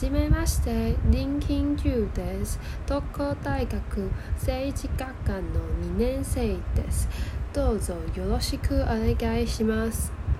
じめまして林金ーです。東攻大学政治学科の2年生です。どうぞよろしくお願いします。